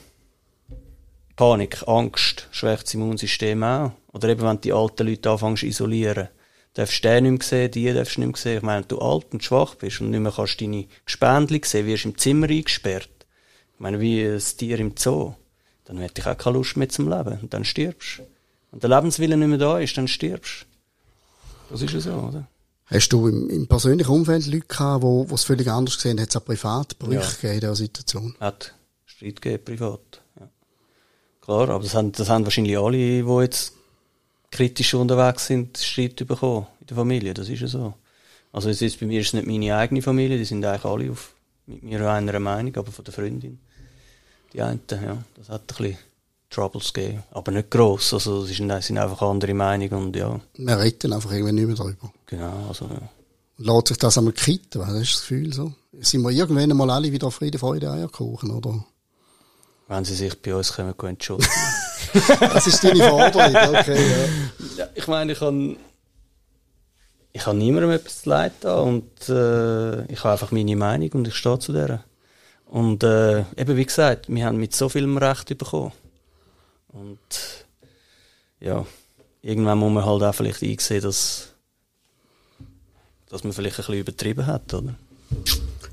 Panik, Angst, schwächt das Immunsystem auch. Oder eben, wenn die alten Leute anfangen zu isolieren, darfst den nicht mehr sehen, die darfst du nicht mehr sehen. Ich meine, wenn du alt und schwach bist und nicht mehr kannst deine Gespendli sehen, wirst im Zimmer eingesperrt. Ich meine, wie ein Tier im Zoo. Dann hätte ich auch keine Lust mehr zum Leben. Und dann stirbst du. Wenn der Lebenswille nicht mehr da ist, dann stirbst du. Das ist ja so, oder? Hast du im, im persönlichen Umfeld Leute gehabt, wo, wo es völlig anders gesehen haben? Hat es auch Privatbrüche Ja. gegeben in dieser Situation? Hat Streit gegeben, privat. Ja. Klar, aber das haben, das haben wahrscheinlich alle, die jetzt kritisch unterwegs sind, Streit bekommen in der Familie. Das ist ja so. Also es ist, bei mir ist es nicht meine eigene Familie, die sind eigentlich alle auf, mit mir einer Meinung, aber von der Freundin. Die einen, ja, das hat ein bisschen Troubles gegeben. Aber nicht gross, also es ist- sind einfach andere Meinungen und ja, Wir reden einfach irgendwie nicht mehr darüber. genau, also ja. Und lässt sich das einmal kitten, hast du das Gefühl so? Sind wir irgendwann mal alle wieder Friede, Freude, Eierkuchen, oder? Wenn sie sich bei uns kommen, können entschuldigen. Das ist deine Forderung, okay, ja. Ja, ich meine, ich kann ich kann niemandem etwas zu leid da und äh, ich habe einfach meine Meinung und ich stehe zu der. Und äh, eben wie gesagt, wir haben mit so vielem Recht bekommen. Und ja, irgendwann muss man halt auch vielleicht einsehen, dass, dass man vielleicht ein bisschen übertrieben hat, oder?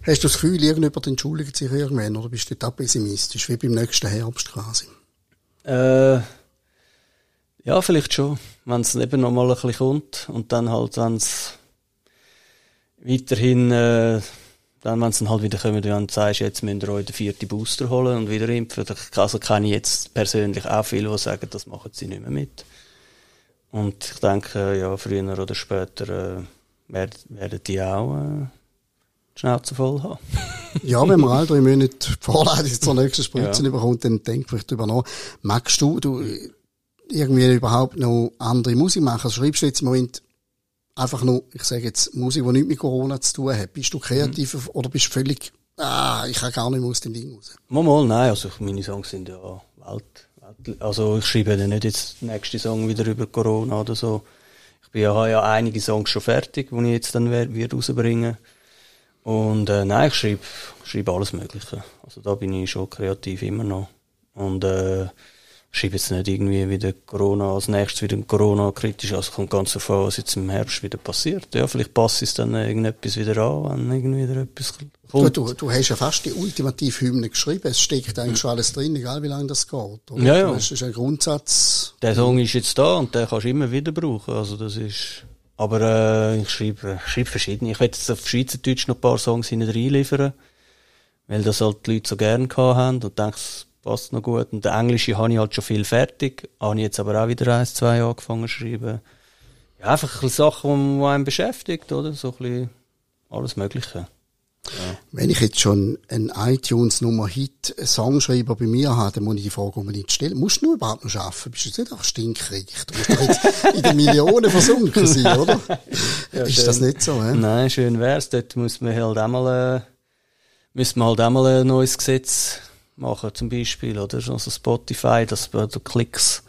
Hast du das Gefühl, irgendjemand entschuldigt sich irgendwann, oder bist du da pessimistisch, wie beim nächsten Herbst quasi? Äh, ja, vielleicht schon. Wenn es eben noch mal ein bisschen kommt und dann halt, wenn es weiterhin, äh, dann, wenn es dann halt wieder kommt, wenn du sagst, jetzt müsst ihr euch den vierten Booster holen und wieder impfen, also kenne ich jetzt persönlich auch viele, die sagen, das machen sie nicht mehr mit. Und ich denke, ja, früher oder später äh, werden, werden die auch äh, die Schnauze voll haben. Ja, wenn man all drei Monate die Vorladung zur nächsten Spritze Ja. bekommt, dann denk vielleicht drüber nach. Magst du, du irgendwie überhaupt noch andere Musik machen? Also schreibst du jetzt im Moment einfach nur, ich sage jetzt, Musik, die nichts mit Corona zu tun hat? Bist du kreativ Mhm. oder bist du völlig, ah, ich kann gar nicht mehr aus dem Ding raus? Mal, mal, nein, also meine Songs sind ja Welt, Welt also ich schreibe ja nicht jetzt den nächsten Song wieder über Corona oder so. Ich bin ja, habe ja einige Songs schon fertig, die ich jetzt dann wird rausbringen. Und äh, nein, ich schreibe, schreibe alles Mögliche. Also da bin ich schon kreativ immer noch. Und äh, schreibe jetzt nicht irgendwie wieder Corona als nächstes wieder Corona kritisch. Also kommt ganz davon, was jetzt im Herbst wieder passiert. Ja, vielleicht passt es dann irgendetwas wieder an, wenn irgendwie wieder etwas Du, kommt. du, du hast ja fast die ultimative Hymne geschrieben. Es steckt eigentlich schon alles drin, egal wie lange das geht. Oder? Ja, ja. Das ist ein Grundsatz. Der Song ist jetzt da und den kannst du immer wieder brauchen. Also das ist, aber äh, ich schreibe, schreibe verschiedene. Ich werde jetzt auf Schweizerdeutsch noch ein paar Songs hinten reinliefern, weil das halt die Leute so gerne gehabt haben und denke, passt noch gut. Und der Englische habe ich halt schon viel fertig, habe ich jetzt aber auch wieder eins, zwei angefangen zu schreiben. Ja, einfach ein Sachen, die einen beschäftigt, oder? So ein bisschen alles Mögliche. Wenn ich jetzt schon einen iTunes-Nummer-Hit-Songschreiber bei mir habe, dann muss ich die Frage unbedingt stellen. Musst du überhaupt noch arbeiten? Bist du jetzt nicht einfach stinkreich? Du musst doch jetzt in den Millionen versunken sein, oder? ist schön. das nicht so, hä? Nein, schön wär's. Dort muss man halt einmal, äh, müssen wir halt einmal ein neues Gesetz machen, zum Beispiel, oder? Also Spotify, dass du Klicks,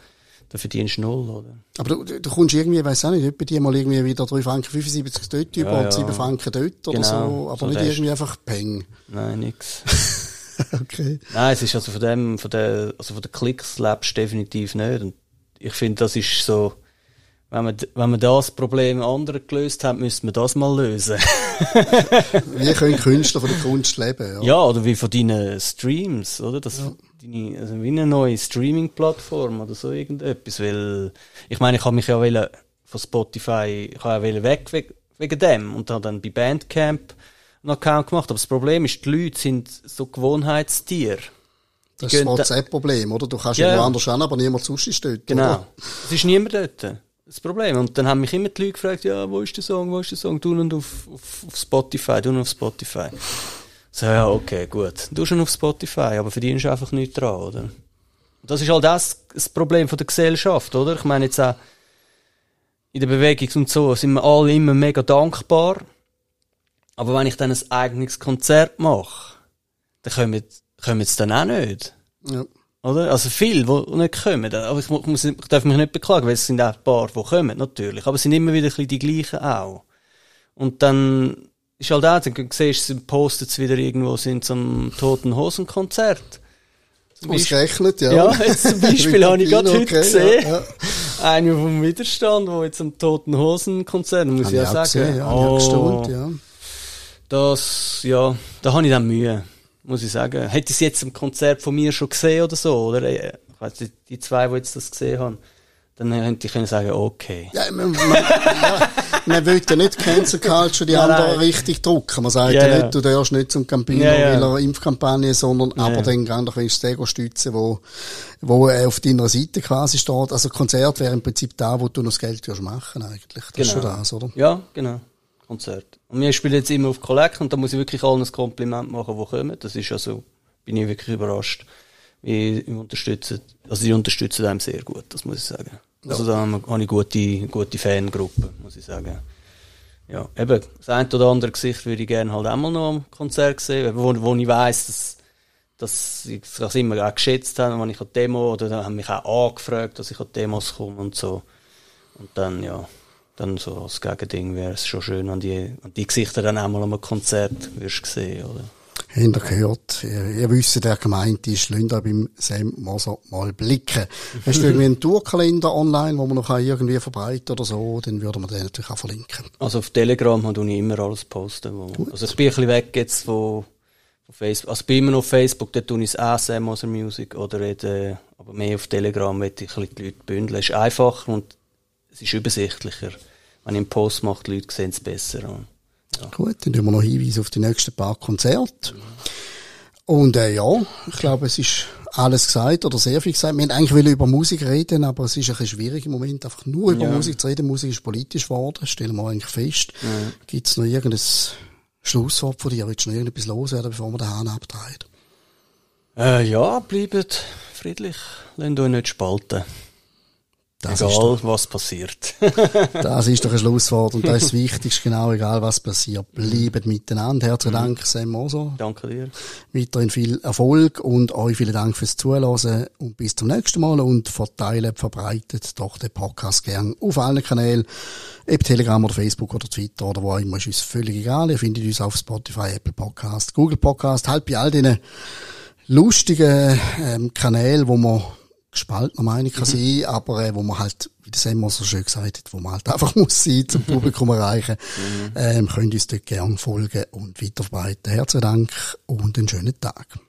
da verdienst du null, oder? Aber du, du, du kommst irgendwie, weiss auch nicht, etwa die mal irgendwie wieder 3 Franken 75 dort über Ja, und ja. 7 Franken dort oder Genau, so, aber so nicht irgendwie einfach Peng. Nein, nix. okay. Nein, es ist also von dem, von der, also von den Klicks lebst du definitiv nicht. Und ich finde, das ist so, wenn man, wenn man das Problem anderen gelöst hat, müsste man das mal lösen. Wie können Künstler von der Kunst leben? Ja. Ja, oder wie von deinen Streams, oder? Das, deine, also wie eine neue Streaming-Plattform oder so irgendetwas, weil, ich meine, ich habe mich ja wollen, von Spotify, ich habe ja weg wegen, wegen dem und habe dann bei Bandcamp einen Account gemacht, aber das Problem ist, die Leute sind so Gewohnheitstiere. Das ist das da- WhatsApp-Problem, oder? Du kannst Ja, irgendwo ja. anders hin, aber niemand sonst ist dort. Genau. Oder? Es ist niemand dort. Das Problem. Und dann haben mich immer die Leute gefragt, ja, wo ist der Song, wo ist der Song? Du und auf, auf, auf Spotify, du und auf Spotify. So, ja, okay, gut. Du schon auf Spotify, aber verdienst einfach nichts dran, oder? Das ist halt das, das Problem von der Gesellschaft, oder? Ich meine jetzt auch, in der Bewegung und so sind wir alle immer mega dankbar. Aber wenn ich dann ein eigenes Konzert mache, dann kommen, kommen sie dann auch nicht. Ja. Oder? Also viel, die nicht kommen. Aber ich, mu- muss, ich darf mich nicht beklagen, weil es sind auch ein paar, die kommen, natürlich. Aber es sind immer wieder ein bisschen die gleichen auch. Und dann ist halt auch, dann siehst du, es wieder irgendwo, sind zum Toten Hosen Konzert. Ausgerechnet, ja. Ja, jetzt zum Beispiel habe ich gerade heute Okay, gesehen. Ja, ja. Eine vom Widerstand, wo jetzt am Toten Hosen Konzert, muss Hab ich ja sagen. gesehen, ja, oh, gestaunt, ja. Das, ja, da habe ich dann Mühe, muss ich sagen. Hätte ich es jetzt im Konzert von mir schon gesehen oder so, oder? Ich weiss nicht, die zwei, die jetzt das gesehen haben, dann hätte ich können sagen, okay. Ja, man, man, ja, man will ja nicht Cancel Culture die Nein, anderen nein. richtig drucken. Man sagt Ja, ja, nicht, du darfst nicht zum Campino, Ja, ja. weil er Impfkampagne, sondern aber dann gern doch das Ego stützen, wo, wo er auf deiner Seite quasi steht. Also Konzert wäre im Prinzip da, wo du noch das Geld machen eigentlich. Das ist schon das, oder? Ja, genau. Konzert. Und wir spielen jetzt immer auf Collect und da muss ich wirklich allen ein Kompliment machen, die kommen. Das ist also, bin ich wirklich überrascht. Wir unterstützen, also die unterstützen einem sehr gut, das muss ich sagen. Also da haben wir- habe ich gute, gute Fangruppe, muss ich sagen. Ja, eben, das eine oder andere Gesicht würde ich gerne halt einmal noch am Konzert sehen, wo, wo ich weiss, dass, dass ich das immer auch geschätzt habe, wenn ich an Demo, oder dann haben mich auch angefragt, dass ich an Demos komme und so. Und dann, ja, dann so als Gegending wäre es schon schön, wenn die, wenn die Gesichter dann einmal am Konzert wirst sehen, oder? Habt ihr gehört? Ihr, ihr wisst, der gemeint ist, lasst euch beim Sam Moser mal blicken. Hast du irgendwie einen Tourkalender online, wo man noch irgendwie verbreiten oder so, dann würden wir den natürlich auch verlinken. Also auf Telegram habe ich immer alles posten. Wo, also ich bin ein bisschen weg jetzt von, von Facebook. Also bin immer noch auf Facebook, dort tue ich es auch Sam Moser Music oder eben, aber mehr auf Telegram möchte ich ein bisschen die Leute bündeln. Es ist einfacher und es ist übersichtlicher. Wenn ich einen Post mache, die Leute sehen es besser. Und, Gut, dann tun wir noch Hinweise auf die nächsten paar Konzerte. Und äh, ja, ich glaube, es ist alles gesagt oder sehr viel gesagt. Wir haben eigentlich über Musik reden, aber es ist ein schwierig im Moment, einfach nur über Ja. Musik zu reden. Musik ist politisch geworden, stellen wir eigentlich fest. Gibt es noch irgendein Schlusswort von dir? Willst du noch irgendetwas loswerden, bevor wir den Hahn abdrehen? äh, ja, bleibt friedlich. Lasst euch nicht spalten. Das Egal, was passiert. Das ist doch ein Schlusswort und das ist das Wichtigste, genau, egal was passiert. Bleibt miteinander. Herzlichen Dank, Sam Moser. Danke dir. Weiterhin viel Erfolg und euch vielen Dank fürs Zuhören und bis zum nächsten Mal und verteilt, verbreitet doch den Podcast gern auf allen Kanälen, ob Telegram oder Facebook oder Twitter oder wo auch immer, ist uns völlig egal. Ihr findet uns auf Spotify, Apple Podcast, Google Podcast, halt bei all diesen lustigen ähm, Kanälen, wo man gespaltener Meinung kann sein, aber äh, wo man halt, wie der Semmer so schön gesagt hat, wo man halt einfach muss sein, zum Publikum erreichen, ähm, könnt uns dort gern folgen und weiterverbreiten. Herzlichen Dank und einen schönen Tag.